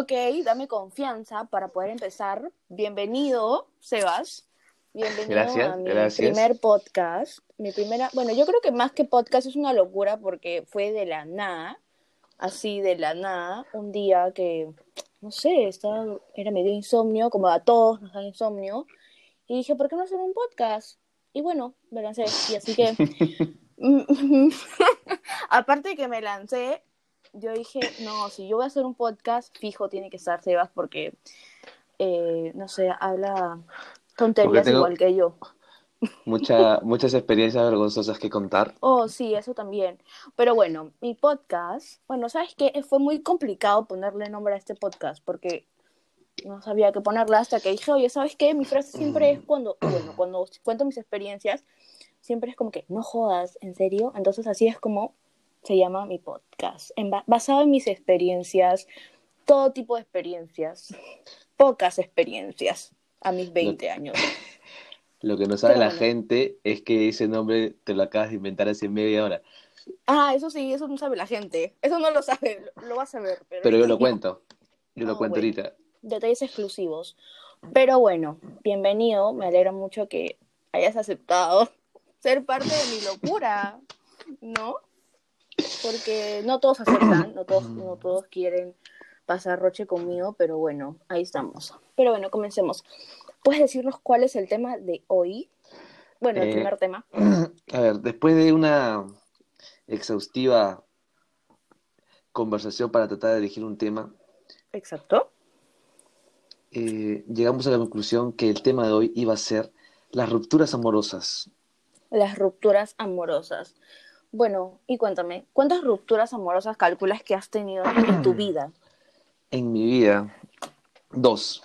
Ok, dame confianza para poder empezar. Bienvenido, Sebas. Bienvenido Gracias, a mi gracias. primer podcast. Mi primera, bueno, yo creo que más que podcast es una locura porque fue de la nada, así de la nada, un día que, no sé, estaba, era medio insomnio, como a todos nos da insomnio, y dije, ¿por qué no hacer un podcast? Y bueno, me lancé, y así que, aparte de que me lancé, yo dije, no, si yo voy a hacer un podcast, fijo, tiene que estar Sebas porque, eh, no sé, habla tonterías igual que yo. Mucha, muchas experiencias vergonzosas que contar. Oh, sí, eso también. Pero bueno, mi podcast, bueno, ¿sabes qué? Fue muy complicado ponerle nombre a este podcast porque no sabía qué ponerle hasta que dije, oye, ¿sabes qué? Mi frase siempre es cuando, bueno, cuando cuento mis experiencias, siempre es como que, no jodas, ¿en serio? Entonces así es como se llama mi podcast, en ba- basado en mis experiencias, todo tipo de experiencias, pocas experiencias a mis 20 años. Lo que no sabe Pero la bueno. gente es que ese nombre te lo acabas de inventar hace media hora. Ah, eso sí, eso no sabe la gente. Eso no lo sabe, lo, lo va a saber. Pero, Pero yo lo cuento. Yo lo Ah, cuento bueno. ahorita. Detalles exclusivos. Pero bueno, bienvenido. Me alegra mucho que hayas aceptado ser parte de mi locura, ¿no? Porque no todos aceptan, no todos, no todos quieren pasar roche conmigo, pero bueno, ahí estamos. Pero bueno, comencemos. ¿Puedes decirnos cuál es el tema de hoy? Bueno, el Eh, primer tema. A ver, después de una exhaustiva conversación para tratar de elegir un tema, Exacto. eh, llegamos a la conclusión que el tema de hoy iba a ser las rupturas amorosas. Las rupturas amorosas. Bueno, y cuéntame, ¿cuántas rupturas amorosas calculas que has tenido en tu vida? En mi vida, dos.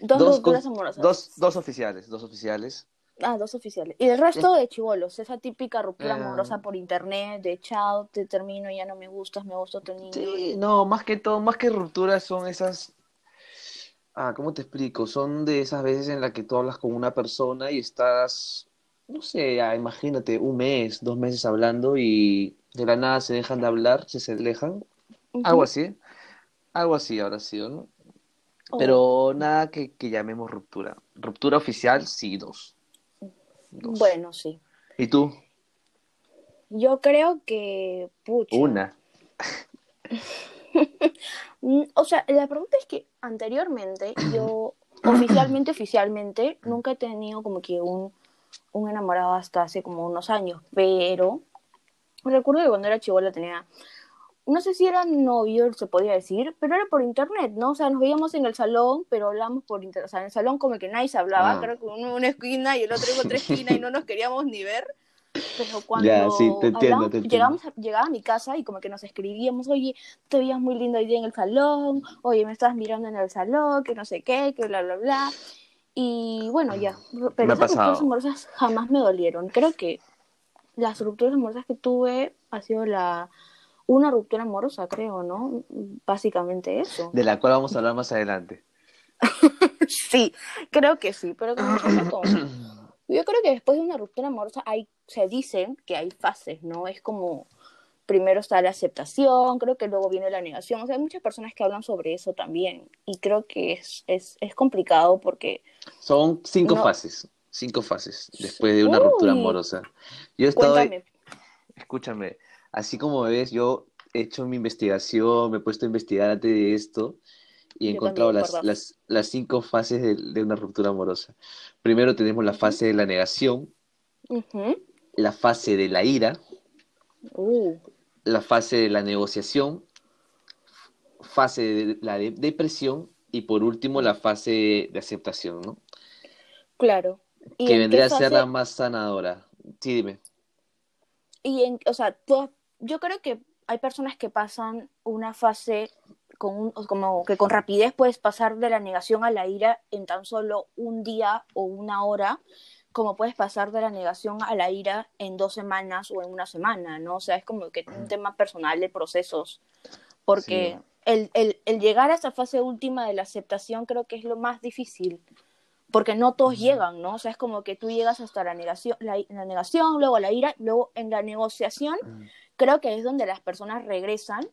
Dos, Dos rupturas con- amorosas. Dos, dos oficiales, dos oficiales. Ah, dos oficiales. Y el resto de chivolos, esa típica ruptura Eh. amorosa por internet, de chao, te termino, ya no me gustas, me gusta otro niño. Sí, no, más que todo, más que rupturas son esas, ah, ¿cómo te explico? Son de esas veces en las que tú hablas con una persona y estás, no sé, ah, imagínate, un mes, dos meses hablando y de la nada se dejan de hablar, se, se alejan, algo así, algo así habrá sido, ¿no? Oh, Pero nada que, que llamemos ruptura. Ruptura oficial, sí, dos. Dos. Bueno, sí. ¿Y tú? Yo creo que, pucha. Una. Mm, O sea, la pregunta es que anteriormente yo, oficialmente, oficialmente, nunca he tenido como que un, un enamorado hasta hace como unos años, pero recuerdo que cuando era chivola tenía, no sé si era novio, se podía decir, pero era por internet, ¿no? O sea, nos veíamos en el salón, pero hablábamos por internet, o sea, en el salón como que nadie se hablaba, Ah. creo que uno en una esquina y el otro en otra esquina y no nos queríamos ni ver. Pero cuando sí, te entiendo, hablamos- te llegamos a- llegaba a mi casa y como que nos escribíamos, oye, te veías muy lindo hoy día en el salón, oye, me estabas mirando en el salón, que no sé qué, que bla, bla, bla. Y bueno, ya, pero esas rupturas amorosas jamás me dolieron. Creo que las rupturas amorosas que tuve ha sido la una ruptura amorosa, creo, ¿no? Básicamente eso. De la cual vamos a hablar más adelante. Sí, creo que sí, pero como yo creo que después de una ruptura amorosa hay, se dicen que hay fases, ¿no? Es como primero está la aceptación, creo que luego viene la negación. O sea, hay muchas personas que hablan sobre eso también. Y creo que es, es, es complicado porque Son cinco No. fases, cinco fases después de una ruptura amorosa. Yo he estado, cuéntame. escúchame, así como me ves, yo he hecho mi investigación, me he puesto a investigar antes de esto y he Yo encontrado las, las, las cinco fases de, de una ruptura amorosa. Primero tenemos la fase de la negación, la fase de la ira, Uh, la fase de la negociación, fase de la de- depresión y por último la fase de aceptación, ¿no? claro. ¿Y Que en vendría a ser la más sanadora. Sí, dime. Y en, o sea, yo creo que hay personas que pasan una fase con un, como que con rapidez puedes pasar de la negación a la ira en tan solo un día o una hora, como puedes pasar de la negación a la ira en dos semanas o en una semana, ¿no? O sea, es como que un tema personal de procesos, porque Sí. el, el, el llegar a esa fase última de la aceptación creo que es lo más difícil, porque no todos llegan, ¿no? O sea, es como que tú llegas hasta la negación, la, la negación, luego la ira, luego en la negociación, creo que es donde las personas regresan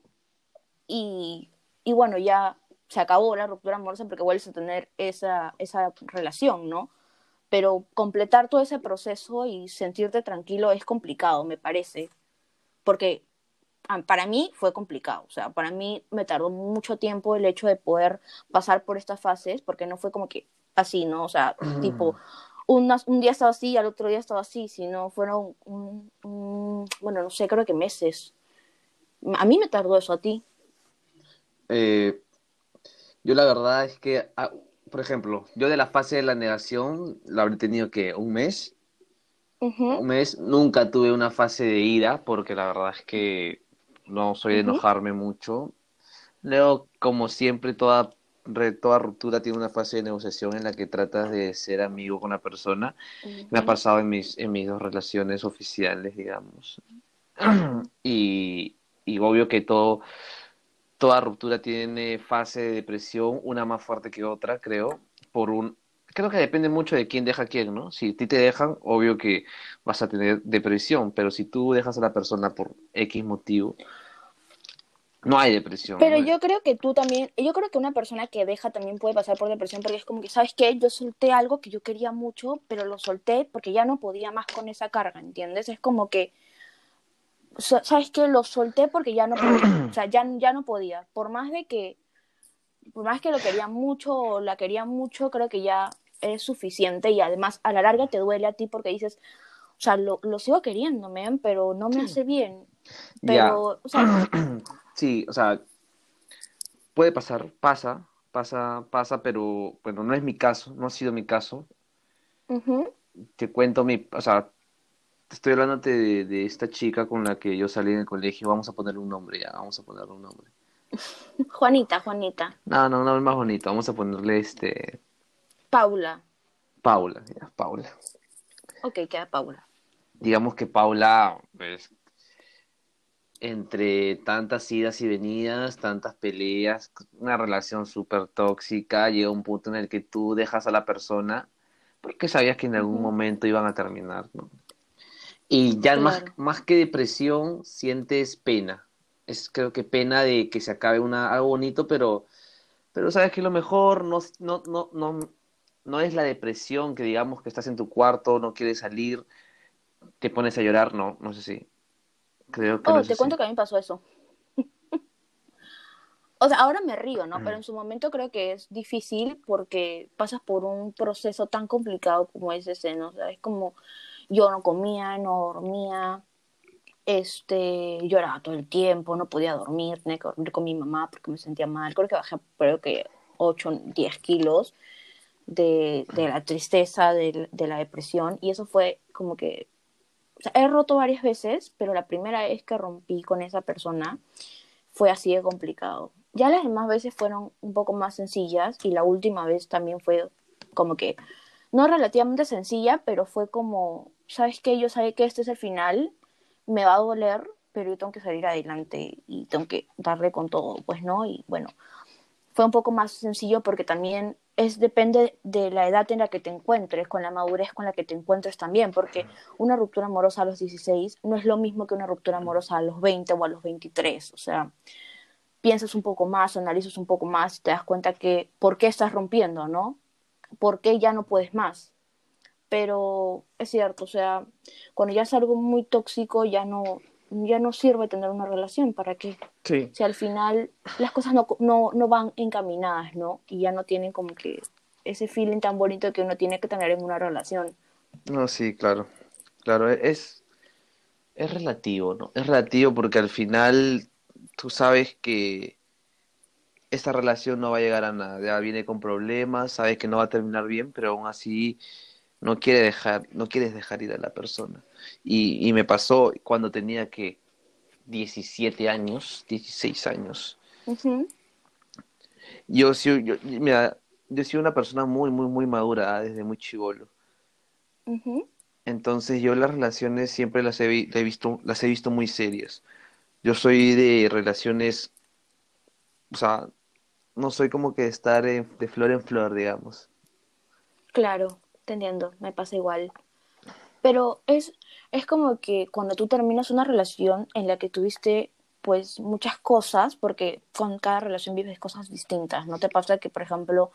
y, y bueno, ya se acabó la ruptura amorosa porque vuelves a tener esa, esa relación, ¿no? Pero completar todo ese proceso y sentirte tranquilo es complicado, me parece. Porque para mí fue complicado, o sea, para mí me tardó mucho tiempo el hecho de poder pasar por estas fases, porque no fue como que así, ¿no? O sea, tipo, un, un día estaba así y al otro día estaba así, sino fueron, un, bueno, no sé, creo que meses. A mí me tardó eso, a ti. Eh, yo la verdad es que, ah, por ejemplo, yo de la fase de la negación la habré tenido que un mes. Un mes, nunca tuve una fase de ira, porque la verdad es que no soy de enojarme mucho. Luego, como siempre, toda, toda ruptura tiene una fase de negociación en la que tratas de ser amigo con la persona. Me ha pasado en mis, en mis dos relaciones oficiales, digamos. y, y obvio que todo, toda ruptura tiene fase de depresión, una más fuerte que otra, creo, por un... Creo que depende mucho de quién deja a quién, ¿no? Si a ti te dejan, obvio que vas a tener depresión, pero si tú dejas a la persona por X motivo, no hay depresión. Pero yo creo que tú también, yo creo que una persona que deja también puede pasar por depresión porque es como que, ¿sabes qué? Yo solté algo que yo quería mucho, pero lo solté porque ya no podía más con esa carga, ¿entiendes? Es como que, ¿sabes qué? Lo solté porque ya no podía, o sea, ya, ya no podía. Por más de que, por más que lo quería mucho o la quería mucho, creo que ya es suficiente y además a la larga te duele a ti porque dices, o sea, lo, lo sigo queriendo, pero no me hace bien. Pero, o sea, Sí, o sea, puede pasar, pasa, pasa, pasa, pero bueno, no es mi caso, no ha sido mi caso. Te cuento mi, o sea, estoy hablando de, de, esta chica con la que yo salí en el colegio, vamos a ponerle un nombre ya, vamos a ponerle un nombre. Juanita, Juanita. No, no, no es más bonito, vamos a ponerle este... Paula. Paula, ya, Paula. Ok, queda Paula. Digamos que Paula, pues, entre tantas idas y venidas, tantas peleas, una relación súper tóxica, llega un punto en el que tú dejas a la persona porque sabías que en algún momento iban a terminar, ¿no? Y ya más, más que depresión, sientes pena. Es creo que pena de que se acabe una, algo bonito, pero, pero sabes que lo mejor no, no, no, no, no es la depresión, que digamos que estás en tu cuarto, no quieres salir, te pones a llorar, no, no sé si Creo que oh, te cuento que a mí pasó eso. o sea, ahora me río, ¿no? Pero en su momento creo que es difícil porque pasas por un proceso tan complicado como es ese, ¿no? O sea, es como yo no comía, no dormía, este, lloraba todo el tiempo, no podía dormir, tenía que dormir con mi mamá porque me sentía mal. Creo que bajé, creo que 8, 10 kilos de, de la tristeza, de, de la depresión, y eso fue como que o sea, he roto varias veces, pero la primera vez que rompí con esa persona fue así de complicado. Ya las demás veces fueron un poco más sencillas y la última vez también fue como que, no relativamente sencilla, pero fue como, ¿sabes qué? Yo sé que este es el final, me va a doler, pero yo tengo que salir adelante y tengo que darle con todo, pues, ¿no? Y bueno, fue un poco más sencillo porque también es depende de la edad en la que te encuentres, con la madurez con la que te encuentres también, porque una ruptura amorosa a los 16 no es lo mismo que una ruptura amorosa a los 20 o a los 23, o sea, piensas un poco más, analizas un poco más y te das cuenta que por qué estás rompiendo, ¿no? ¿Por qué ya no puedes más? Pero es cierto, o sea, cuando ya es algo muy tóxico ya no ya no sirve tener una relación, ¿para qué? Sí. Si al final las cosas no, no, no van encaminadas, ¿no? Y ya no tienen como que ese feeling tan bonito que uno tiene que tener en una relación. No, sí, claro. Claro, es, es relativo, ¿no? Es relativo porque al final tú sabes que esta relación no va a llegar a nada, ya viene con problemas, sabes que no va a terminar bien, pero aún así no quiere dejar, no quieres dejar ir a la persona. Y, y me pasó cuando tenía que 17 años, 16 años. Yo, yo, yo, mira, yo soy una persona muy, muy, muy madura desde muy chivolo. Entonces yo las relaciones siempre las he, visto, las he visto muy serias. Yo soy de relaciones, o sea, no soy como que estar de flor en flor, digamos. Claro, entendiendo, me pasa igual. Pero es, es como que cuando tú terminas una relación en la que tuviste pues muchas cosas, porque con cada relación vives cosas distintas. ¿No te pasa que, por ejemplo,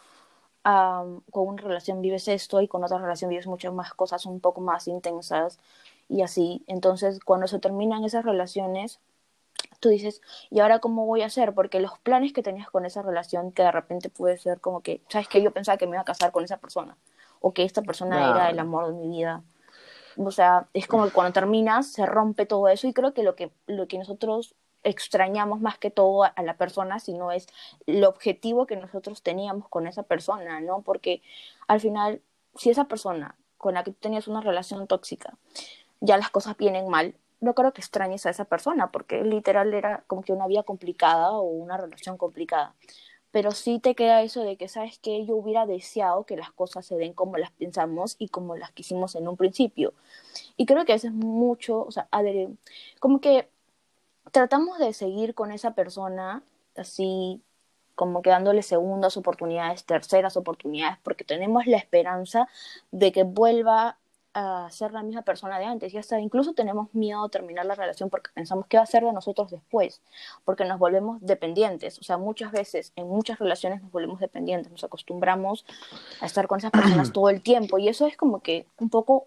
con una relación vives esto y con otra relación vives muchas más cosas un poco más intensas y así? Entonces, cuando se terminan esas relaciones, tú dices, ¿y ahora cómo voy a hacer? Porque los planes que tenías con esa relación, que de repente puede ser como que, ¿sabes que Yo pensaba que me iba a casar con esa persona, o que esta persona era el amor de mi vida. O sea, es como que cuando terminas se rompe todo eso y creo que lo que, lo que nosotros extrañamos más que todo a, la persona, sino es el objetivo que nosotros teníamos con esa persona, ¿no? Porque al final, si esa persona con la que tú tenías una relación tóxica, ya las cosas vienen mal, no creo que extrañes a esa persona, porque literal era como que una vida complicada o una relación complicada. Pero sí te queda eso de que, ¿sabes que Yo hubiera deseado que las cosas se den como las pensamos y como las quisimos en un principio. Y creo que eso es mucho, o sea, como que tratamos de seguir con esa persona así como que dándole segundas oportunidades, terceras oportunidades, porque tenemos la esperanza de que vuelva a ser la misma persona de antes. Y hasta incluso tenemos miedo de terminar la relación porque pensamos que va a ser de nosotros después, porque nos volvemos dependientes. O sea, muchas veces en muchas relaciones nos volvemos dependientes, nos acostumbramos a estar con esas personas todo el tiempo y eso es como que un poco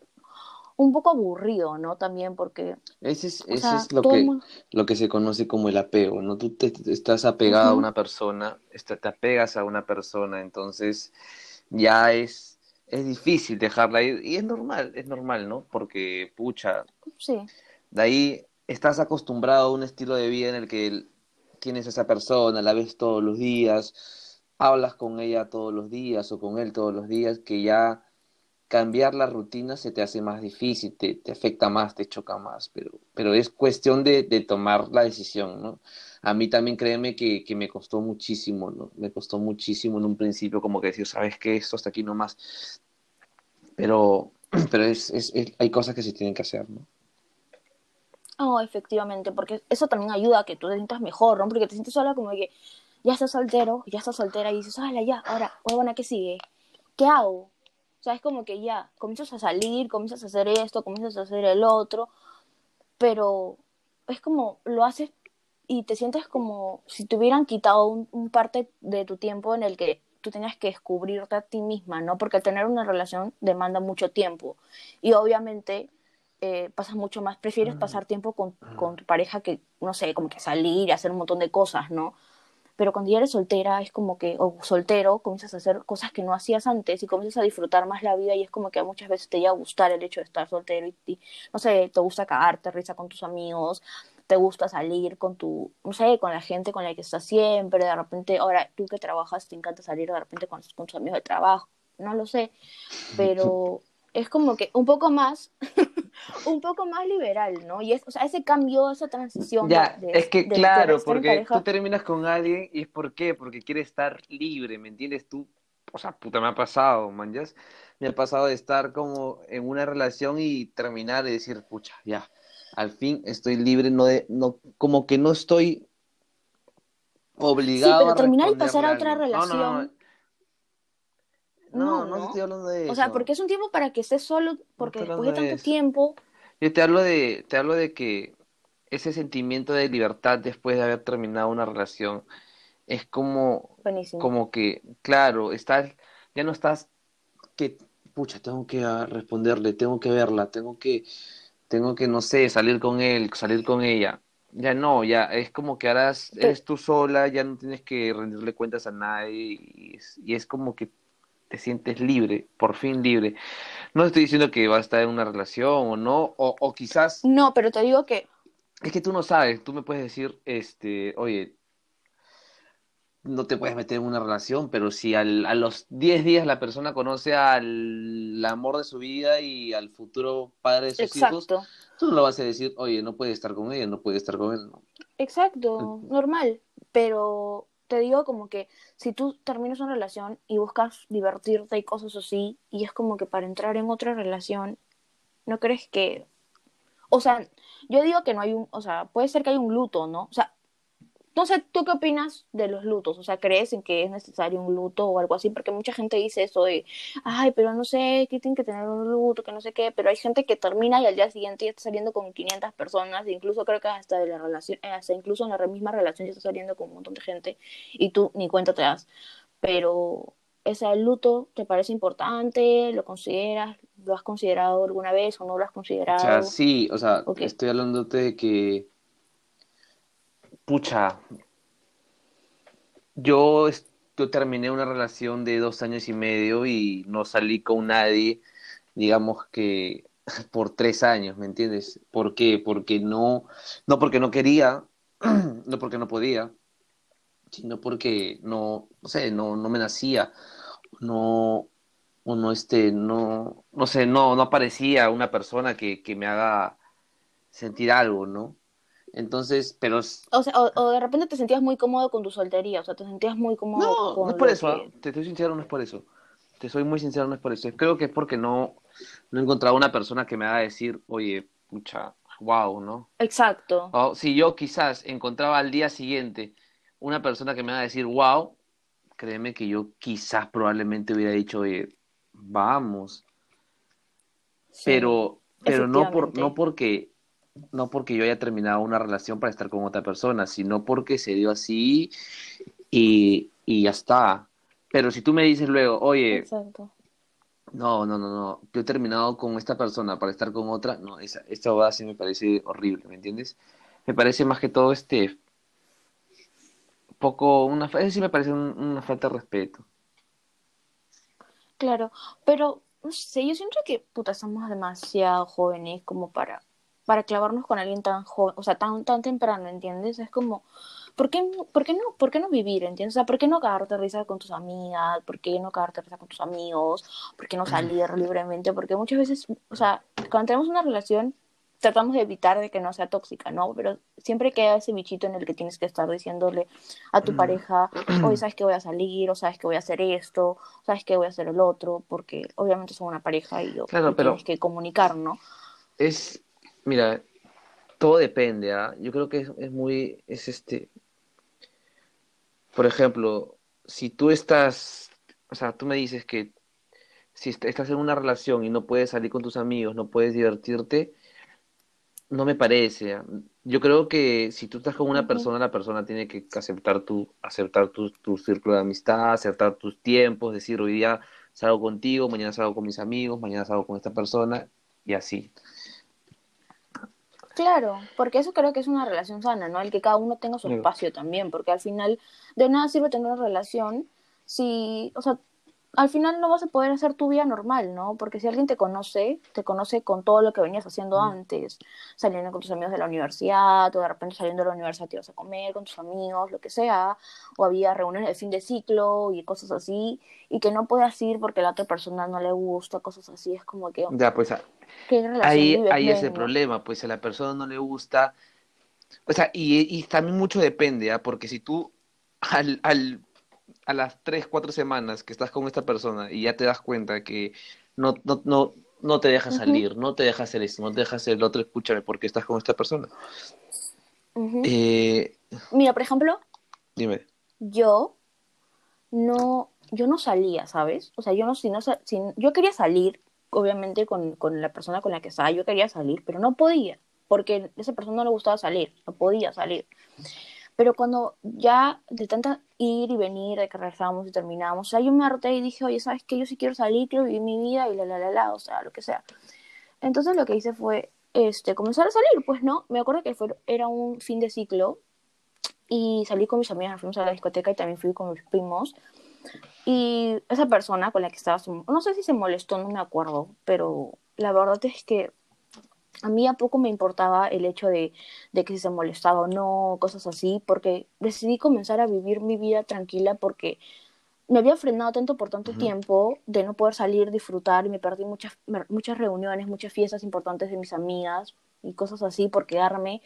un poco aburrido, ¿no? También porque... Ese es, es lo, que, lo que se conoce como el apego, ¿no? Tú te, estás apegado a una persona, te apegas a una persona, entonces ya es, es difícil dejarla ir y es normal, es normal, ¿no? Porque, pucha, sí. de ahí estás acostumbrado a un estilo de vida en el que tienes a esa persona, la ves todos los días, hablas con ella todos los días o con él todos los días, que ya cambiar la rutina se te hace más difícil, te, te afecta más, te choca más, pero, pero es cuestión de, de, tomar la decisión, ¿no? A mí también créeme que, que, me costó muchísimo, ¿no? Me costó muchísimo en un principio como que decir, ¿sabes qué? Esto hasta aquí nomás. Pero, pero es, es, hay cosas que se tienen que hacer, ¿no? Oh, efectivamente, porque eso también ayuda a que tú te sientas mejor, ¿no? Porque te sientes sola como que ya estás soltero, ya estás soltera y dices, ¡hala, ya! Ahora, buena, ¿qué sigue? ¿Qué hago? O sea, es como que ya, comienzas a salir, comienzas a hacer esto, comienzas a hacer el otro, pero es como lo haces y te sientes como si te hubieran quitado un, parte de tu tiempo en el que tú tenías que descubrirte a ti misma, ¿no? Porque tener una relación demanda mucho tiempo y obviamente eh, pasas mucho más, prefieres pasar tiempo con, con, tu pareja que, no sé, como que salir y hacer un montón de cosas, ¿no? pero cuando ya eres soltera es como que, o soltero, comienzas a hacer cosas que no hacías antes y comienzas a disfrutar más la vida y es como que muchas veces te llega a gustar el hecho de estar soltero y, no sé, te gusta cagarte risa con tus amigos, te gusta salir con tu, no sé, con la gente con la que estás siempre, de repente, ahora tú que trabajas te encanta salir de repente con, con tus amigos de trabajo, no lo sé, pero es como que un poco más, un poco más liberal, ¿no? Y es, o sea, ese cambio, esa transición. Ya, es que claro, porque tú terminas con alguien y es por qué, porque quiere estar libre, ¿me entiendes? Tú, o sea, puta, me ha pasado, man, me ha pasado de estar como en una relación y terminar y decir, pucha, ya, al fin estoy libre, no de, no, como que no estoy obligado sí, pero terminar y pasar a otra relación. No, no, estoy hablando de eso. O sea, porque es un tiempo para que estés solo, porque después de tanto tiempo. Yo te hablo de, te hablo de que ese sentimiento de libertad después de haber terminado una relación es como, como que, claro, estás, ya no estás que, pucha, tengo que ah, responderle, tengo que verla, tengo que, tengo que, no sé, salir con él, salir con ella. Ya no, ya es como que ahora eres tú sola, ya no tienes que rendirle cuentas a nadie y es como que te sientes libre, por fin libre. No estoy diciendo que vas a estar en una relación o no, o, quizás... No, pero te digo que... Es que tú no sabes, tú me puedes decir, este, oye, no te puedes meter en una relación, pero si al, a los 10 días la persona conoce al amor de su vida y al futuro padre de sus Exacto. hijos, tú no lo vas a decir, oye, no puede estar con ella, no puede estar con él. Exacto, normal, pero te digo como que si tú terminas una relación y buscas divertirte y cosas así, y es como que para entrar en otra relación, ¿no crees que... O sea, yo digo que no hay un... O sea, puede ser que hay un luto, ¿no? O sea, Entonces, ¿tú qué opinas de los lutos? O sea, ¿crees en que es necesario un luto o algo así? Porque mucha gente dice eso de, ay, pero no sé, que tienen que tener un luto, que no sé qué, pero hay gente que termina y al día siguiente ya está saliendo con 500 personas, e incluso creo que hasta de la relación, eh, hasta incluso en la misma relación ya está saliendo con un montón de gente y tú ni cuenta te das. Pero, ¿ese luto te parece importante? ¿Lo consideras? ¿Lo has considerado alguna vez o no lo has considerado? O sea, sí, o sea, estoy hablándote de que pucha, yo, terminé una relación de dos años y medio y no salí con nadie, digamos que por tres años, ¿me entiendes? ¿Por qué? Porque no, no porque no quería, no porque no podía, sino porque no, no sé, no, no me nacía, no, o no, este, no, no sé, no, no aparecía una persona que, que me haga sentir algo, ¿no? Entonces, pero... O sea, o, de repente te sentías muy cómodo con tu soltería, o sea, te sentías muy cómodo no, No, es por eso, ¿ah? te estoy sincero, no es por eso. Te soy muy sincero, no es por eso. Creo que es porque no, no he encontrado una persona que me haga decir, oye, pucha, wow, ¿no? Exacto. Si yo quizás encontraba al día siguiente una persona que me haga decir, wow, créeme que yo quizás probablemente hubiera dicho, oye, vamos. pero, pero no, por, no porque no porque yo haya terminado una relación para estar con otra persona, sino porque se dio así y, y ya está. Pero si tú me dices luego, oye, no, no, no, no, yo he terminado con esta persona para estar con otra, no, esa, esta sí me parece horrible, ¿me entiendes? Me parece más que todo este poco, una, eso sí me parece una falta de respeto. Claro, pero no sé, yo siento que puta, somos demasiado jóvenes como para para clavarnos con alguien tan joven, o sea, tan, tan temprano, ¿entiendes? Es como, ¿por qué, por qué no, por qué no vivir, ¿entiendes? O sea, ¿por qué no cagarte risa con tus amigas? ¿Por qué no cagarte risa con tus amigos? ¿Por qué no salir libremente? Porque muchas veces, o sea, cuando tenemos una relación, tratamos de evitar de que no sea tóxica, ¿no? Pero siempre queda ese bichito en el que tienes que estar diciéndole a tu pareja, oye, ¿sabes que voy a salir? O ¿sabes que voy a hacer esto? ¿Sabes que voy a hacer el otro? Porque obviamente son una pareja y, claro, tienes que comunicar, ¿no? Es, Mira, todo depende, ¿ah? Yo creo que es, es, muy, es este, por ejemplo, si tú estás, o sea, tú me dices que si estás en una relación y no puedes salir con tus amigos, no puedes divertirte, no me parece. ¿ah? Yo creo que si tú estás con una persona, la persona tiene que aceptar tu, aceptar tu, tu círculo de amistad, aceptar tus tiempos, decir hoy día salgo contigo, mañana salgo con mis amigos, mañana salgo con esta persona y así. Claro, porque eso creo que es una relación sana, ¿no? El que cada uno tenga su espacio también, porque al final de nada sirve tener una relación si, o sea, al final no vas a poder hacer tu vida normal, ¿no? Porque si alguien te conoce, te conoce con todo lo que venías haciendo antes, saliendo con tus amigos de la universidad, o de repente saliendo de la universidad te ibas a comer con tus amigos, lo que sea, o había reuniones de fin de ciclo y cosas así, y que no puedas ir porque a la otra persona no le gusta, cosas así, es como que... Ya, pues ahí, ahí es el problema, pues a la persona no le gusta, o sea, y, y también mucho depende, ¿ah? Porque si tú al, al a las tres, cuatro semanas que estás con esta persona y ya te das cuenta que no, no, no, no te deja salir, no te deja hacer esto, no te deja hacer el otro, escúchame, porque estás con esta persona. Eh, Mira, por ejemplo, dime. Yo no, yo no salía, ¿sabes? O sea, yo no, si no, si, yo quería salir, obviamente, con, con la persona con la que estaba, yo quería salir, pero no podía, porque a esa persona no le gustaba salir, no podía salir. Pero cuando ya de tanta ir y venir, de que regresamos y terminamos, o yo me harté y dije, oye, ¿sabes qué? Yo sí quiero salir, quiero vivir mi vida y la, la, la, la, o sea, lo que sea. Entonces lo que hice fue, este, comenzar a salir, pues, ¿no? Me acuerdo que fue, era un fin de ciclo y salí con mis amigas, fuimos a la discoteca y también fui con mis primos. Y esa persona con la que estaba, no sé si se molestó, no me acuerdo, pero la verdad es que a mí a poco me importaba el hecho de, de, que si se molestaba o no, cosas así, porque decidí comenzar a vivir mi vida tranquila porque me había frenado tanto por tanto tiempo de no poder salir, disfrutar, y me perdí muchas, muchas reuniones, muchas fiestas importantes de mis amigas y cosas así por quedarme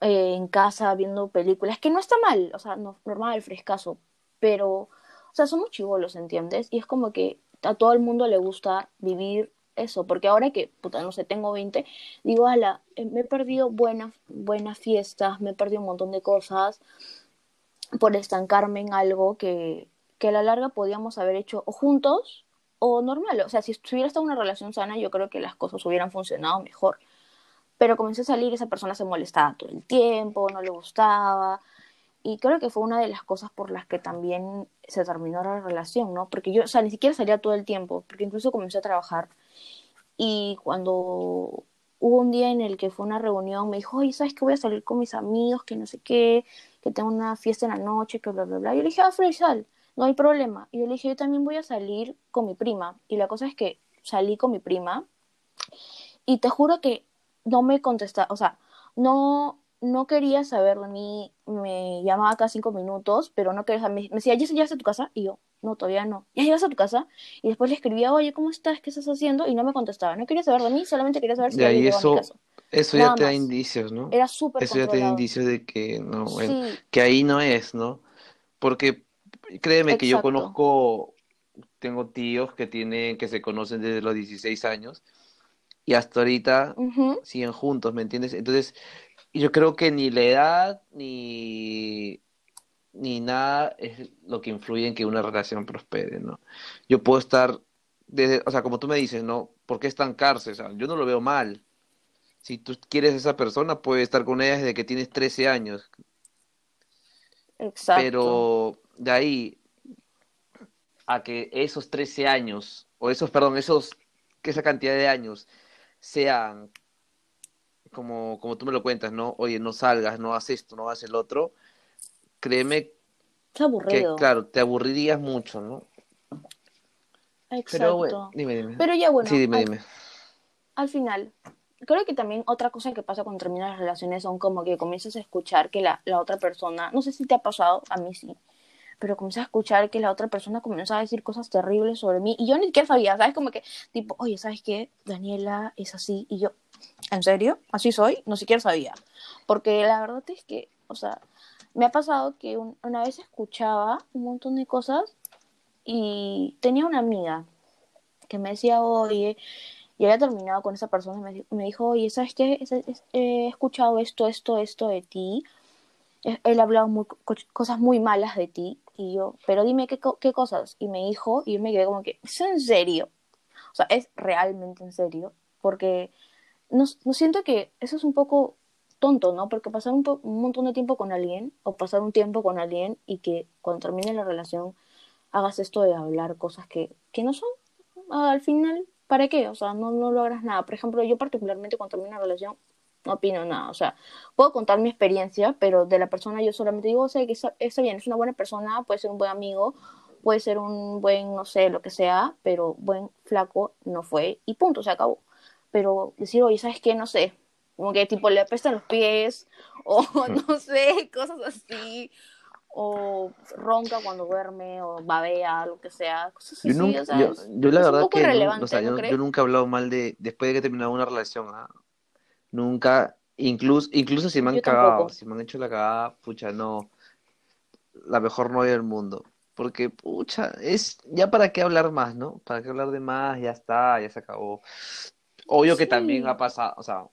eh, en casa viendo películas, que no está mal, o sea, no, normal, frescaso, pero, o sea, somos chivolos, ¿entiendes? Y es como que a todo el mundo le gusta vivir eso, porque ahora que, puta, no sé, tengo 20, digo, ala, eh, me he perdido buenas, buenas fiestas, me he perdido un montón de cosas por estancarme en algo que, que a la larga podíamos haber hecho o juntos o normal. O sea, si hubiera estado una relación sana, yo creo que las cosas hubieran funcionado mejor. Pero comencé a salir, esa persona se molestaba todo el tiempo, no le gustaba. Y creo que fue una de las cosas por las que también se terminó la relación, ¿no? Porque yo, o sea, ni siquiera salía todo el tiempo, porque incluso comencé a trabajar. Y cuando hubo un día en el que fue una reunión, me dijo, oye, ¿sabes que voy a salir con mis amigos, que no sé qué, que tengo una fiesta en la noche, que bla, bla, bla? Yo le dije, ah, Fresh, sal, no hay problema. Y yo le dije, yo también voy a salir con mi prima. Y la cosa es que salí con mi prima y te juro que no me contestaba, o sea, no, no quería saber de mí, me llamaba cada cinco minutos, pero no quería, me, me decía, ¿ya llegaste a tu casa? Y yo, no, todavía no. ¿Ya llegas a tu casa? Y después le escribía, oye, ¿cómo estás? ¿Qué estás haciendo? Y no me contestaba, no quería saber de mí, solamente quería saber si había llegado a mi eso, casa. eso ya te da indicios, ¿no? Era súper Eso ya te da indicios de que no, bueno, Sí, que ahí no es, ¿no? Porque créeme que yo exacto. conozco, tengo tíos que tienen, que se conocen desde los 16 años y hasta ahorita Ujú, siguen juntos, ¿me entiendes? Entonces, yo creo que ni la edad ni, ni nada es lo que influye en que una relación prospere, ¿no? Yo puedo estar desde, o sea, como tú me dices, ¿no? ¿Por qué estancarse? O sea, yo no lo veo mal. Si tú quieres a esa persona, puedes estar con ella desde que tienes 13 años, Exacto. pero de ahí a que esos 13 años, o esos, perdón, esos, que esa cantidad de años sean como, como tú me lo cuentas, ¿no? Oye, no salgas, no hagas esto, no hagas el otro, créeme que, aburrido. claro, te aburrirías mucho, ¿no? Pero bueno, Exacto. dime, dime. Pero ya bueno, Sí, dime, al, dime. al final, creo que también otra cosa que pasa cuando terminan las relaciones son como que comienzas a escuchar que la, la otra persona, no sé si te ha pasado, a mí sí, pero comienzas a escuchar que la otra persona comienza a decir cosas terribles sobre mí y yo ni siquiera sabía, ¿sabes? Como que, tipo, oye, ¿sabes qué? Daniela es así y yo, ¿en serio? ¿Así soy? No siquiera sabía. Porque la verdad es que, o sea, me ha pasado que un- una vez escuchaba un montón de cosas y tenía una amiga que me decía, oye, y había terminado con esa persona y me, me dijo, oye, ¿sabes qué? He escuchado esto, esto, esto de ti. Él ha hablado cosas muy malas de ti. Y yo, pero dime qué, qué cosas. Y me dijo, y yo me quedé como que, ¿es en serio? O sea, es realmente en serio. Porque no, no siento que eso es un poco tonto, ¿no? Porque pasar un, po- un montón de tiempo con alguien o pasar un tiempo con alguien y que cuando termine la relación hagas esto de hablar cosas que, que no son, al final, ¿para qué? O sea, no, no logras nada. Por ejemplo, yo particularmente cuando termino una relación no opino nada. O sea, puedo contar mi experiencia, pero de la persona yo solamente digo, o sea, que está, está bien, es una buena persona, puede ser un buen amigo, puede ser un buen, no sé, lo que sea, pero buen flaco no fue y punto, se acabó. Pero decir, oye, ¿sabes qué? No sé, como que tipo le apestan los pies o no sé, cosas así o ronca cuando duerme o babea, lo que sea, cosas Yo así, nunca, o sea, yo, es, yo la es un verdad poco que, nu- irrelevante, o sea, ¿no yo, nunca he hablado mal de, después de que he terminado una relación, ¿ah? Nunca, incluso, incluso si me han Yo cagado, tampoco. si me han hecho la cagada, pucha, no, la mejor novia del mundo. Porque, pucha, es, ya para qué hablar más, ¿no? Para qué hablar de más, ya está, ya se acabó. Obvio que también ha pasado, o sea,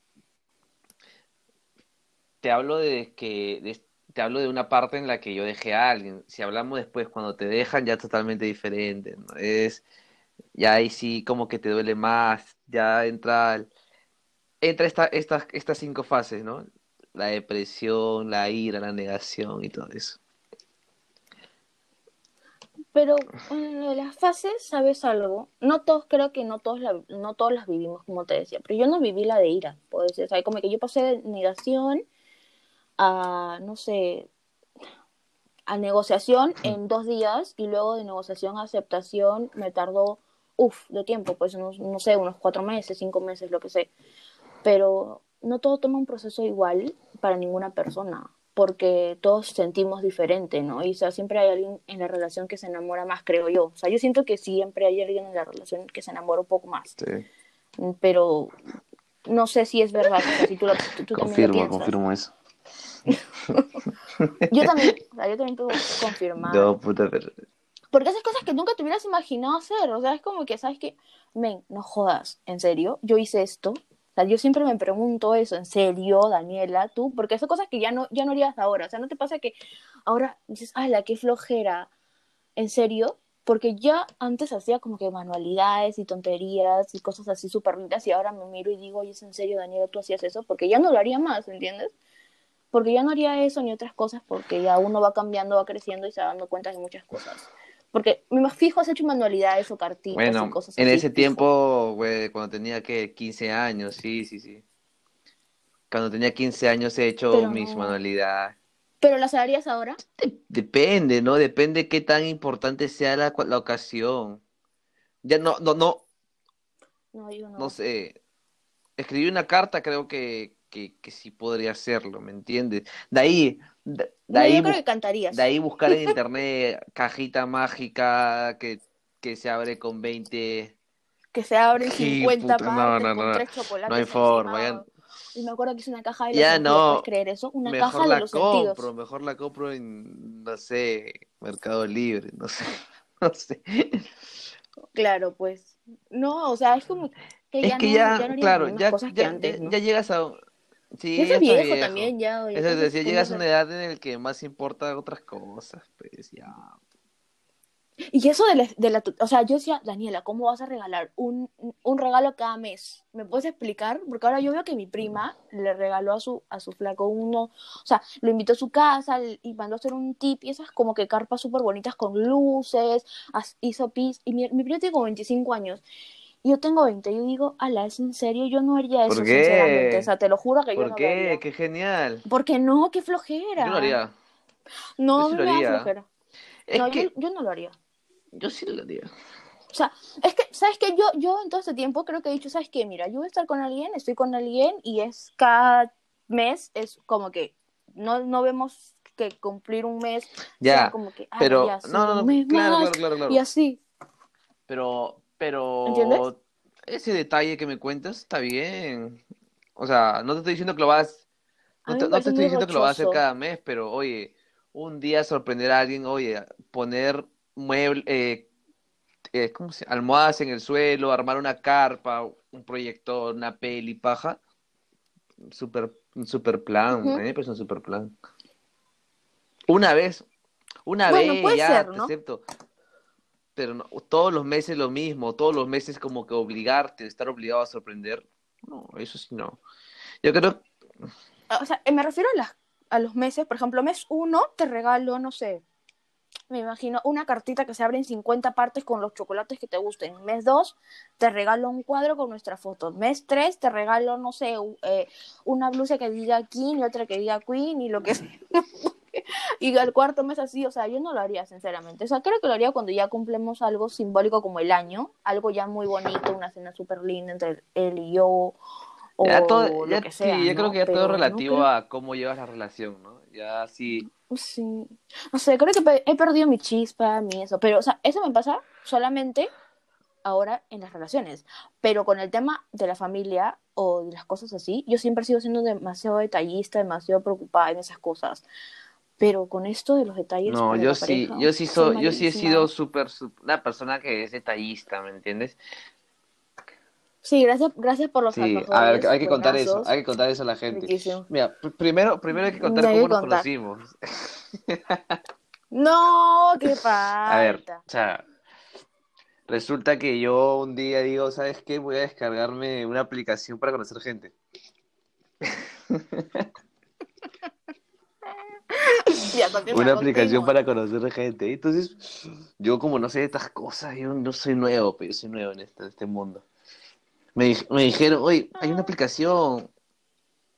te hablo de que, de- te hablo de una parte en la que yo dejé a alguien. Si hablamos después, cuando te dejan, ya es totalmente diferente, ¿no? Es, ya ahí sí como que te duele más, ya entra, entra esta, estas, estas cinco fases, ¿no? La depresión, la ira, la negación y todo eso. Pero en lo de las fases, ¿sabes algo? No todos, creo que no todos, la- no todos las vivimos, como te decía, pero yo no viví la de ira, puede ser, sea, como que yo pasé de negación a, no sé, a negociación en dos días y luego de negociación a aceptación me tardó, uff, de tiempo, pues unos, no sé, unos cuatro meses, cinco meses, lo que sé. Pero no todo toma un proceso igual para ninguna persona, porque todos sentimos diferente, ¿no? Y o sea, siempre hay alguien en la relación que se enamora más, creo yo. O sea, yo siento que siempre hay alguien en la relación que se enamora un poco más, Sí, pero no sé si es verdad, o sea, si tú, lo- tú- tú también lo confirmo, confirmo eso. Yo también, o sea, yo también puedo confirmar. No, puta, pero Porque haces cosas que nunca te hubieras imaginado hacer. O sea, es como que, ¿sabes qué? Men, no jodas, ¿en serio? Yo hice esto. Sea, yo siempre me pregunto eso, ¿en serio, Daniela, tú? Porque son cosas que ya no, ya no harías ahora. O sea, ¿no te pasa que ahora dices, la qué flojera! ¿En serio? Porque ya antes hacía como que manualidades y tonterías y cosas así súper lindas y ahora me miro y digo, oye, ¿es en serio, Daniela, tú hacías eso? Porque ya no lo haría más, ¿entiendes? Porque ya no haría eso ni otras cosas porque ya uno va cambiando, va creciendo y se va dando cuenta de muchas cosas. Porque me fijo, has hecho manualidades o cartitas bueno, y cosas en ese tiempo, güey, cuando tenía que 15 años, sí, sí, sí. Cuando tenía 15 años he hecho mis manualidades. ¿Pero las harías ahora? depende, ¿no? Depende qué tan importante sea la, la ocasión. Ya no, no, no. No, yo no. No sé. Escribí una carta, creo que, que, que sí podría hacerlo, ¿me entiendes? De ahí, de, ahí, yo creo que cantarías. De ahí buscar en internet cajita mágica que, que se abre con 20. Que se abre en 50 partes no, no, no, con tres chocolates. No hay forma. Ya... Y me acuerdo que es una caja de los ya sentidos, no. ¿puedes creer eso? Una mejor caja la de los compro, sentidos. Mejor la compro en, no sé, Mercado Libre, no sé, no sé. Claro, pues. No, o sea, es como que es ya que no, ya, ya no claro, ya, cosas que antes, ¿no? ya llegas a... Sí, Ya estás estoy viejo, también, ya. oye, Eso es decir, llegas a ¿cómo una edad en la que más importa otras cosas, pues ya. Y eso de la, de la, o sea, yo decía, Daniela, ¿cómo vas a regalar un, un regalo cada mes? ¿Me puedes explicar? Porque ahora yo veo que mi prima le regaló a su, a su flaco uno, o sea, lo invitó a su casa y mandó a hacer un tip y esas como que carpas súper bonitas con luces, hizo pis, y mi, mi prima tiene como 25 años. Y yo tengo 20, yo digo, ala, ¿es en serio? Yo no haría eso, ¿Por qué? sinceramente. O sea, te lo juro que yo ¿Por no qué? lo haría. Qué genial. Porque no, qué flojera. Yo lo haría. No, Yo sí a mí lo me da haría. flojera. Es no, que yo, yo no lo haría. yo sí lo haría. O sea, es que, ¿sabes qué? Yo, yo en todo este tiempo creo que he dicho, ¿sabes qué? Mira, yo voy a estar con alguien, estoy con alguien y es cada mes, es como que no, no vemos que cumplir un mes Ya, sea como que, pero ya, sí, no, no, no, claro, claro, claro, claro. y así. Pero, pero ¿Entiendes? ese detalle que me cuentas está bien. O sea, no te estoy diciendo que lo vas, no te, no estoy diciendo que lo vas a hacer cada mes, pero oye, un día sorprender a alguien, oye, poner mueble, eh, eh, ¿cómo se almohadas en el suelo, armar una carpa, un proyector, una peli, paja, super, un super plan, a mí me parece un super plan. Una vez, una Bueno, vez ya, ser, te acepto. Pero no, todos los meses lo mismo, todos los meses como que obligarte, estar obligado a sorprender. No, eso sí no. Yo creo, O sea, me refiero a, las, a los meses, por ejemplo, mes uno te regalo, no sé, me imagino una cartita que se abre en 50 partes con los chocolates que te gusten. Mes 2 te regalo un cuadro con nuestra foto. Mes 3 te regalo, no sé, eh, una blusa que diga King y otra que diga Queen y lo que sea. y al cuarto mes así, o sea, yo no lo haría, sinceramente. O sea, creo que lo haría cuando ya cumplemos algo simbólico como el año, algo ya muy bonito, una cena súper linda entre él y yo. O ya todo, lo ya, que sea, sí, yo ¿no? creo que ya Pero todo no relativo creo- a cómo llevas la relación, ¿no? Ya sí, Sí, no sé, creo que he perdido mi chispa, mi eso, pero, o sea, eso me pasa solamente ahora en las relaciones, pero con el tema de la familia o de las cosas así, yo siempre sigo siendo demasiado detallista, demasiado preocupada en esas cosas, pero con esto de los detalles no, yo sí, pareja, yo sí soy, yo sí he sido súper, una persona que es detallista, ¿me entiendes? Sí, gracias, gracias por los Sí, a ver, hay que contar eso, hay que contar eso a la gente. riquísimo. Mira, pr- primero, primero hay que contar que cómo nos contar. conocimos. No, qué A ver, falta. o sea, resulta que yo un día digo, ¿sabes qué? Voy a descargarme una aplicación para conocer gente. Ya, Una aplicación para conocer gente. Entonces, yo como no sé de estas cosas, yo no soy nuevo, pero yo soy nuevo en este, en este mundo. Me, me dijeron, oye, hay una aplicación.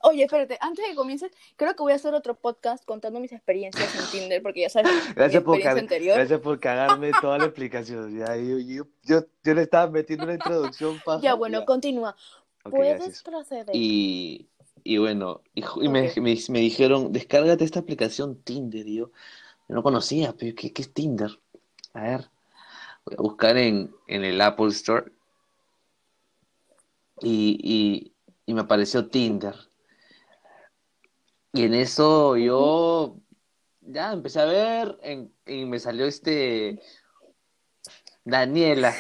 Oye, espérate, antes de que comiences, creo que voy a hacer otro podcast contando mis experiencias en Tinder, porque ya sabes, mi Gracias por, experiencia car- anterior. gracias por cagarme toda la explicación. Ya, yo, yo, yo, yo le estaba metiendo una introducción paja, Ya, bueno, ya. continúa. Ok, Puedes gracias. proceder. Y, y bueno, y, me, me, me dijeron, descárgate esta aplicación Tinder. Y yo, yo no conocía, pero ¿qué, qué es Tinder? A ver, voy a buscar en, en el Apple Store. Y, y, y me apareció Tinder. Y en eso yo ya empecé a ver en- y me salió este Daniela.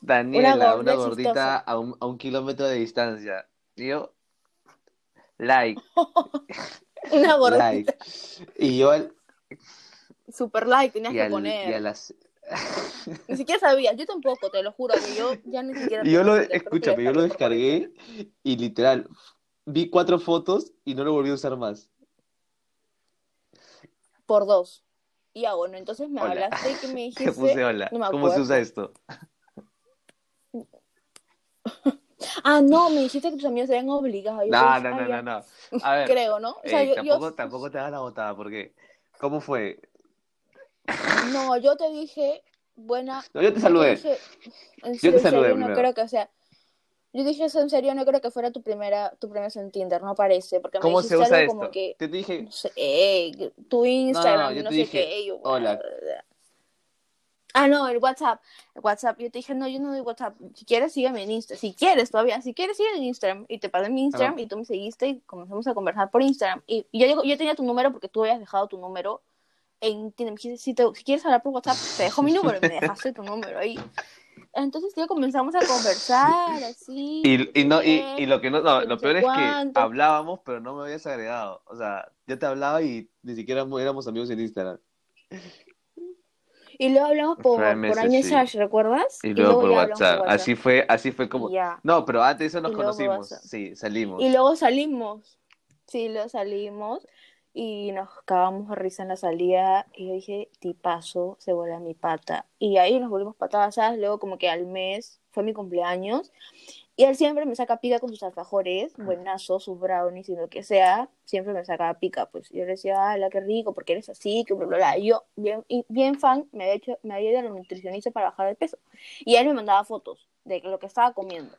Daniela, Una gordita a un, a un kilómetro de distancia. Y yo, like, Una gorda. like. Y yo, al- Super like tenías que al- poner. y a las... Ni siquiera sabías, yo tampoco, te lo juro, que yo ya ni siquiera. Y yo lo, escúchame, yo lo descargué y literal, vi cuatro fotos y no lo volví a usar más. Por dos. Y ya, bueno, entonces me Hola. hablaste y que me Te dijiste. puse hola. no me ¿Cómo se usa esto? Ah, no, me dijiste que tus amigos se habían obligado. Yo No, no, no, no, no. A ver, Creo, ¿no? O sea, ey, yo, yo- tampoco, te hagas la botada, porque ¿cómo fue? no, yo te dije, buena. No, yo te yo saludé. dije, en te saludé no creo que, o sea. Yo dije eso en serio, no creo que fuera tu primera, tu primera vez en Tinder, no parece, porque me ¿Cómo se dijiste usa algo esto? como que, Te dije, no sé, eh, tu Instagram, yo no, te sé dije, qué. yo, hola. Ah, no, el WhatsApp. El WhatsApp. Yo te dije, no, yo no doy WhatsApp. Si quieres, sígueme en Instagram. Si quieres, todavía. Si quieres, sígueme en Instagram. Y te pasé mi Instagram y tú me seguiste y comenzamos a conversar por Instagram. Y, y yo, yo tenía tu número porque tú habías dejado tu número en Tinder. Me dijiste, si, te- si quieres hablar por WhatsApp, te dejo mi número y me dejaste tu número ahí. Entonces ya comenzamos a conversar así. y, y, no, y, bien, y lo que no, no, lo peor es que hablábamos, pero no me habías agregado. O sea, yo te hablaba y ni siquiera éramos amigos en Instagram. Y luego hablamos por, por iMessage, sí. ¿recuerdas? Y luego por WhatsApp. Así fue, así fue como. No, pero antes de eso nos conocimos. Sí, salimos. Y luego salimos. Sí, luego salimos y nos cagamos de risa en la salida. Y yo dije, tipazo, se vuela mi pata. Y ahí nos volvimos patadas. Luego, como que al mes fue mi cumpleaños. Y él siempre me saca pica con sus alfajores, buenazos, sus brownies y lo que sea. Siempre me sacaba pica, pues. Yo le decía, ala, qué rico, porque eres así, que bla, bla, bla. Y yo, bien, y bien fan, me había, hecho, me había ido a la nutricionista para bajar de peso. Y él me mandaba fotos de lo que estaba comiendo.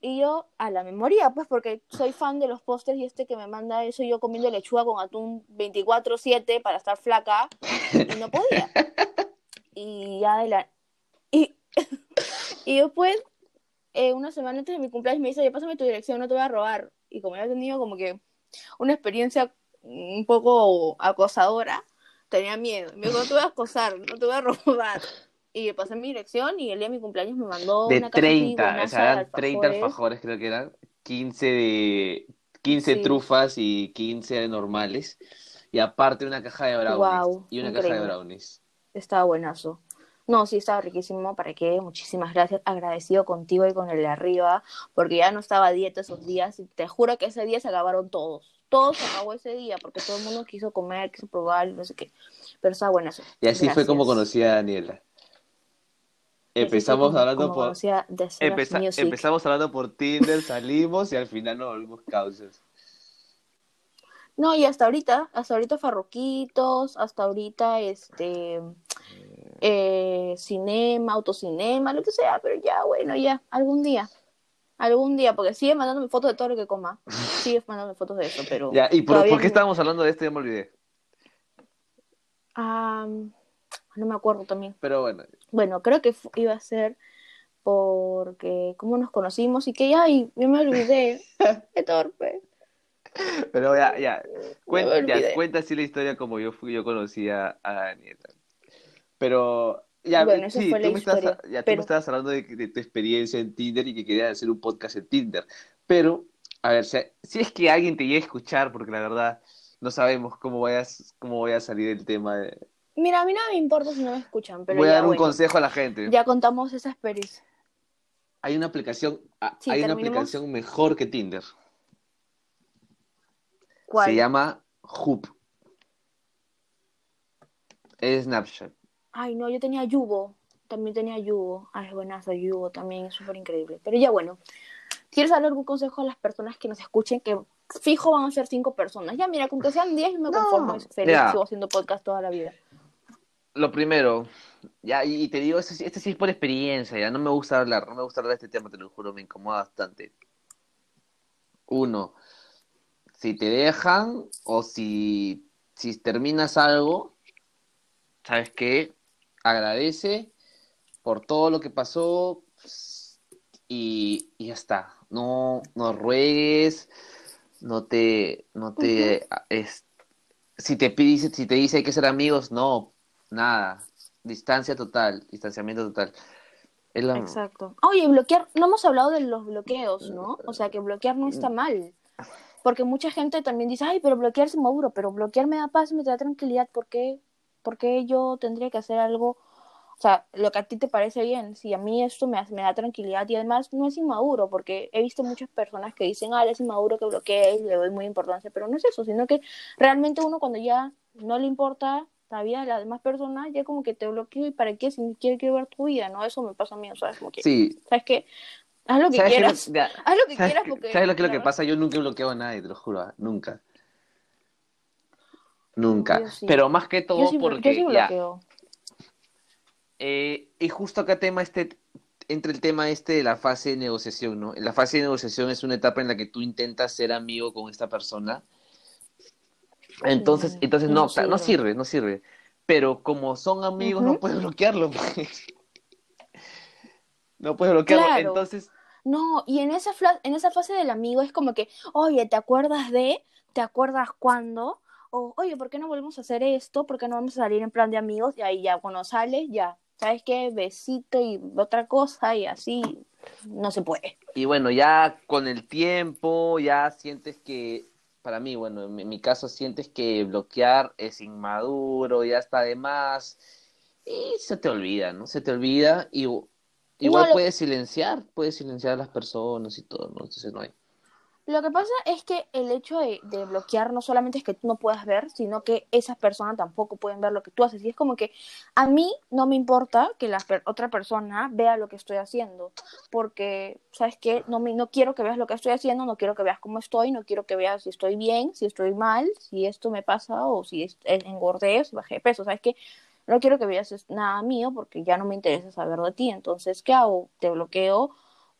Y yo, a la memoria, pues, porque soy fan de los postres y este que me manda eso, yo comiendo lechuga con atún 24-7 para estar flaca, y no podía. Y ya de la... Y, y después, eh, una semana antes de mi cumpleaños, me dice, oye, pásame tu dirección, no te voy a robar. Y como ya he tenido como que una experiencia un poco acosadora, tenía miedo. Me dijo, no te voy a acosar, no te voy a robar. Y le pasé mi dirección y el día de mi cumpleaños me mandó de una caja así 30, o buenaza sea, eran 30 alfajores. creo que eran. 15 de 15 Sí. trufas y 15 de normales. Y aparte una caja de brownies. Guau, y una caja de increíble. brownies. Estaba buenazo. No, sí, estaba riquísimo. ¿Para qué? Muchísimas gracias. Agradecido contigo y con el de arriba, porque ya no estaba a dieta esos días. Y te juro que ese día se acabaron todos. Todo se acabó ese día, porque todo el mundo quiso comer, quiso probar, no sé qué. Pero estaba buenazo. Y así fue como conocí a Daniela. Empezamos como- hablando como por empeza- empezamos hablando por Tinder, salimos y al final nos volvimos causas. No, y hasta ahorita, hasta ahorita farroquitos, hasta ahorita este eh, cinema, autocinema, lo que sea, pero ya, bueno, ya, algún día. Algún día, porque sigue mandándome fotos de todo lo que coma. Sigue mandándome fotos de eso, pero. Ya, ¿y por, qué no- estábamos hablando de esto? Ya me olvidé. Ah, no me acuerdo también. Pero bueno, Bueno, creo que iba a ser porque cómo nos conocimos y que ya, y yo me olvidé. Qué torpe. pero ya, ya. Cuenta así la historia como yo fui, yo conocí a, a Daniela. Pero ya, Bueno, sí, fue tú me estás, ya tú me estabas hablando de, de tu experiencia en Tinder y que querías hacer un podcast en Tinder. Pero, a ver, si, si es que alguien te llega a escuchar, porque la verdad no sabemos cómo vayas, cómo vaya a salir el tema de... Mira, a mí no me importa si no me escuchan, pero Voy a ya, dar un bueno, consejo a la gente. ya contamos esa experiencia. Hay una aplicación, Sí, hay una aplicación mejor que Tinder. ¿Cuál? Se llama Hoop. Es Snapchat. Ay, no, yo tenía Yubo. También tenía Yubo. Ay, es buenazo Yubo, también es súper increíble. Pero ya bueno, ¿quieres darle algún consejo a las personas que nos escuchen? Que fijo van a ser cinco personas. Ya, mira, con que sean diez yo me No, conformo feliz. ya. Sigo haciendo podcast toda la vida. Lo primero, ya, y te digo, este, sí- este sí es por experiencia, ya no me gusta hablar, no me gusta hablar de este tema, te lo juro, me incomoda bastante. Uno, si te dejan o si, si terminas algo, ¿sabes qué? Agradece por todo lo que pasó y, y ya está. No, no ruegues, no te, no te, es- si te pide, si te dice hay que ser amigos, no, nada. distancia total, distanciamiento total. La- Exacto. Oye, bloquear, no hemos hablado de los bloqueos, ¿no? O sea, que bloquear no está mal. Porque mucha gente también dice, ay, pero bloquear es inmaduro, pero bloquear me da paz, me da tranquilidad. ¿Por qué? ¿Por qué yo tendría que hacer algo? O sea, lo que a ti te parece bien, si a mí esto me, me da tranquilidad y además no es inmaduro, porque he visto muchas personas que dicen, ah, es inmaduro que bloquee y le doy muy importancia, pero no es eso, sino que realmente uno cuando ya no le importa la vida de las demás personas, ya como que te bloqueo y para qué si ni siquiera quiero ver tu vida, ¿no? Eso me pasa a mí, o sea, es como que, Sí. ¿sabes qué? Haz lo que ¿Sabes quieras, ya, haz lo que ¿sabes quieras porque... ¿Sabes lo que, lo que pasa? Yo nunca he bloqueado a nadie, te lo juro, ah, nunca. Nunca. Sí. Pero más que todo Yo sí, porque yo sí ya, bloqueo. Eh, y justo acá tema este, entre el tema este de la fase de negociación, ¿no? La fase de negociación es una etapa en la que tú intentas ser amigo con esta persona. Entonces, Mm, entonces no, no sirve. no sirve. Pero como son amigos, no puedes bloquearlo, pues. No puedes bloquearlo. Claro. Entonces, No, y en esa, en esa fase del amigo es como que, oye, ¿te acuerdas de? ¿Te acuerdas cuándo? O, oye, ¿por qué no volvemos a hacer esto? ¿Por qué no vamos a salir en plan de amigos? Y ahí ya, cuando sales, ya, ¿sabes qué? Besito y otra cosa y así, no se puede. y bueno, ya con el tiempo, ya sientes que, para mí, bueno, en mi, en mi caso, sientes que bloquear es inmaduro, ya está de más, y se te olvida, ¿no? Se te olvida y igual No, lo- puedes silenciar, puedes silenciar a las personas y todo, ¿no? Entonces no hay. Lo que pasa es que el hecho de, bloquear no solamente es que tú no puedas ver, sino que esas personas tampoco pueden ver lo que tú haces. Y es como que a mí no me importa que la per- otra persona vea lo que estoy haciendo, porque, ¿sabes qué? No, me, no quiero que veas lo que estoy haciendo, no quiero que veas cómo estoy, no quiero que veas si estoy bien, si estoy mal, si esto me pasa o si engordé, si bajé de peso, ¿sabes qué? No quiero que veas nada mío porque ya no me interesa saber de ti. Entonces, ¿qué hago? Te bloqueo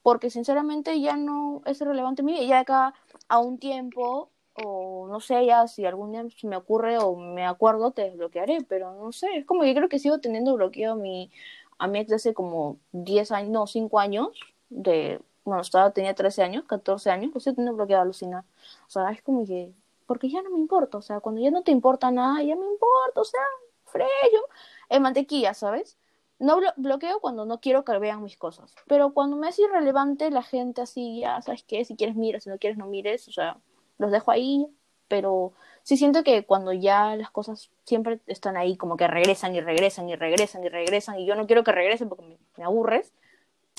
porque sinceramente ya no es relevante mi vida. Ya acá a un tiempo, o no sé, ya si algún día se me ocurre o me acuerdo, te desbloquearé, pero no sé, es como que creo que sigo teniendo bloqueado mi, a mi ex de hace como 10 años, no, 5 años, de, bueno, estaba, tenía 13 años, 14 años, lo sigo teniendo bloqueado, alucinar. O sea, es como que, porque ya no me importa, o sea, cuando ya no te importa nada, ya me importa, o sea, freyo, en mantequilla, ¿sabes? No blo- bloqueo cuando no quiero que vean mis cosas. Pero cuando me es irrelevante la gente así, ya, ¿sabes qué? Si quieres mira, si no quieres no mires, o sea, los dejo ahí. Pero sí siento que cuando ya las cosas siempre están ahí, como que regresan y regresan y regresan y regresan, y yo no quiero que regresen porque me, me aburres,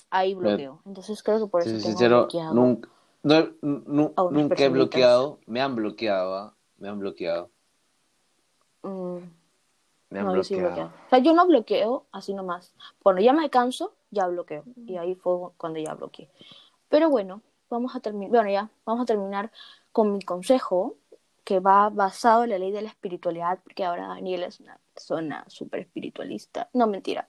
ahí bloqueo. Entonces creo que por eso soy tengo sincero, bloqueado. nunca, no, nunca he bloqueado, me han bloqueado, ¿ah? Me han bloqueado, Mm, me han no, yo sí bloqueado. O sea, yo no bloqueo así nomás. Cuando ya me canso, ya bloqueo. Y ahí fue cuando ya bloqueé. Pero bueno, vamos a terminar. Bueno, ya, vamos a terminar con mi consejo, que va basado en la ley de la espiritualidad, porque ahora Daniela es una persona súper espiritualista. No, mentira.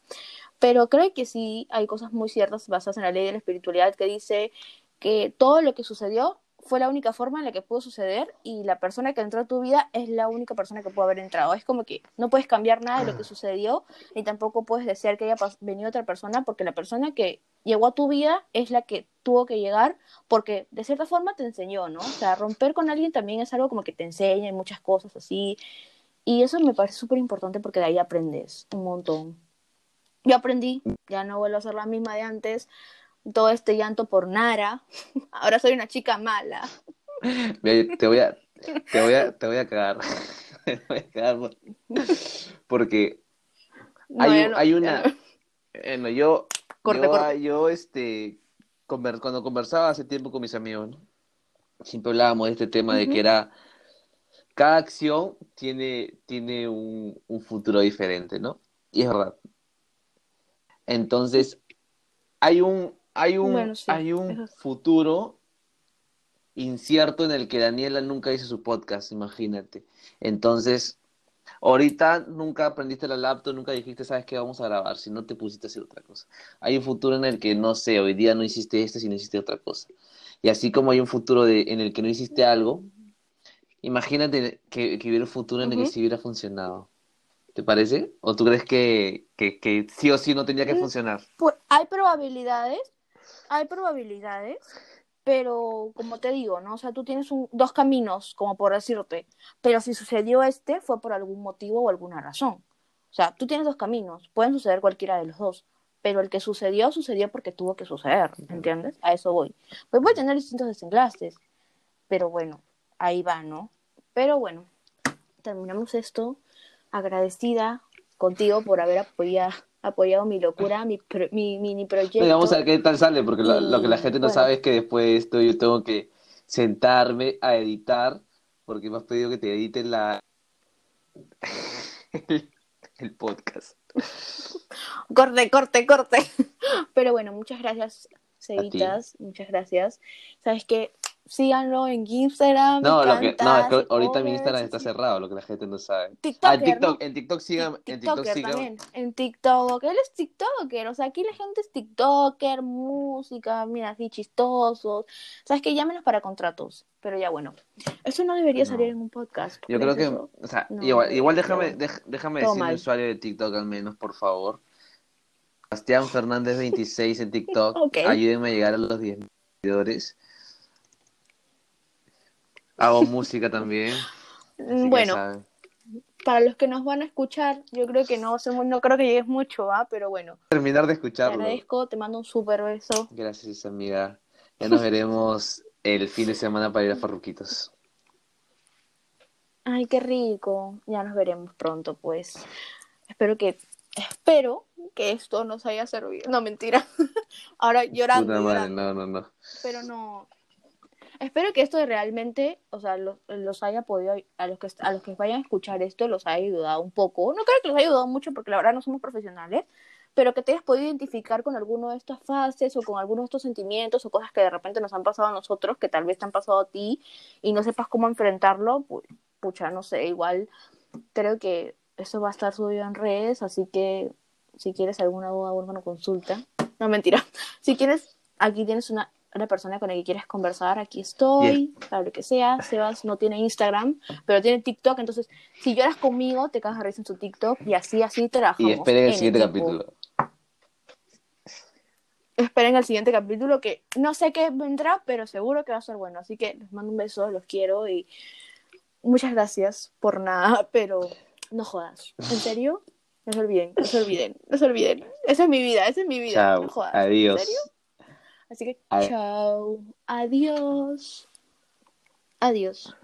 Pero creo que sí hay cosas muy ciertas basadas en la ley de la espiritualidad que dice que todo lo que sucedió fue la única forma en la que pudo suceder y la persona que entró a tu vida es la única persona que pudo haber entrado. Es como que no puedes cambiar nada de lo que sucedió ni tampoco puedes desear que haya venido otra persona porque la persona que llegó a tu vida es la que tuvo que llegar porque de cierta forma te enseñó, ¿no? O sea, romper con alguien también es algo como que te enseña y muchas cosas así. Y eso me parece súper importante porque de ahí aprendes un montón. Yo aprendí, ya no vuelvo a ser la misma de antes. Todo este llanto por Nara. Ahora soy una chica mala. Mira, Te voy a, te voy a, te voy a cagar. Te voy a cagar por- porque hay, ya un- no- hay una, no. bueno, yo, Corte, yo, corte. yo, este, conver- cuando conversaba hace tiempo con mis amigos. Siempre hablábamos de este tema de que era, cada acción tiene, tiene un, un futuro diferente, ¿no? Y es verdad. Entonces, hay un, hay un, Bueno, sí, hay un es- futuro incierto en el que Daniela nunca hizo su podcast, imagínate. Entonces, ahorita nunca aprendiste la laptop, nunca dijiste, sabes qué vamos a grabar, si no te pusiste a hacer otra cosa. Hay un futuro en el que, no sé, hoy día no hiciste esto, si no hiciste otra cosa. Y así como hay un futuro de, en el que no hiciste algo, imagínate que, que hubiera un futuro en el que sí hubiera funcionado. ¿Te parece? ¿O tú crees que, que, que sí o sí no tenía que Mm. funcionar? Pues hay probabilidades, hay probabilidades, pero como te digo, ¿no? O sea, tú tienes un- dos caminos, como por decirte, pero si sucedió este fue por algún motivo o alguna razón. O sea, tú tienes dos caminos, pueden suceder cualquiera de los dos, pero el que sucedió, sucedió porque tuvo que suceder, ¿entiendes? A eso voy. Pues puede tener distintos desenlaces, pero bueno, ahí va, ¿no? Pero bueno, terminamos esto agradecida contigo por haber apoyado, apoyado mi locura, mi, pro- mi mini proyecto. Vamos a ver qué tal sale, porque lo, lo que la gente no bueno. sabe es que después de esto yo tengo que sentarme a editar, porque me has pedido que te edite la el, el podcast. Corte, corte, corte. Pero bueno, muchas gracias, Cevitas. Muchas gracias. Sabes que síganlo en Instagram. No, lo que, no, es que ahorita mi Instagram está cerrado, lo que la gente no sabe. TikToker, Ah, en TikTok, ¿no? en TikTok sigan, en TikTok TikToker sigan. también. En TikTok. Él es TikToker. O sea, aquí la gente es TikToker, música, mira, así chistosos. Sabes que llámenos para contratos. Pero ya bueno. Eso no debería No. salir en un podcast. Yo ¿por creo que, eso? o sea, No, igual, igual déjame, déjame Todo decir mal. usuario de TikTok al menos, por favor. Sebastián Fernández 26 en TikTok. Ok. Ayúdenme a llegar a los 10 seguidores. Hago música también. Bueno, para los que nos van a escuchar, yo creo que no, no creo que llegues mucho, ¿ah? Pero bueno. terminar de Te escucharlo. agradezco, te mando un súper beso. Gracias, amiga. Ya nos veremos el fin de semana para ir a Farruquitos. Ay, qué rico. Ya nos veremos pronto, pues. Espero que, espero que esto nos haya servido. No, mentira. Ahora llorando, Puta madre, llorando. no, no, no. Pero no. Espero que esto realmente, o sea, los, los haya podido, a los que a los que vayan a escuchar esto, los haya ayudado un poco. No creo que los haya ayudado mucho porque la verdad no somos profesionales, pero que te hayas podido identificar con alguno de estas fases o con alguno de estos sentimientos o cosas que de repente nos han pasado a nosotros, que tal vez te han pasado a ti y no sepas cómo enfrentarlo, pues, pucha, no sé, igual creo que eso va a estar subido en redes, así que si quieres alguna duda o alguna consulta, no mentira, si quieres, aquí tienes una, una persona con la que quieres conversar, aquí estoy, para lo que sea, Sebas no tiene Instagram, pero tiene TikTok, entonces si lloras conmigo, te cagas de risa en su TikTok y así, así trabajamos. Y esperen el en siguiente equipo. capítulo. Esperen el siguiente capítulo que no sé qué vendrá, pero seguro que va a ser bueno. Así que les mando un beso, los quiero y muchas gracias por nada, pero no jodas. ¿En serio? No se olviden, no se olviden, no se olviden. Esa es mi vida, esa es mi vida. Chao. No jodas. Adiós. ¿En serio? Así que chao. Adiós. Adiós.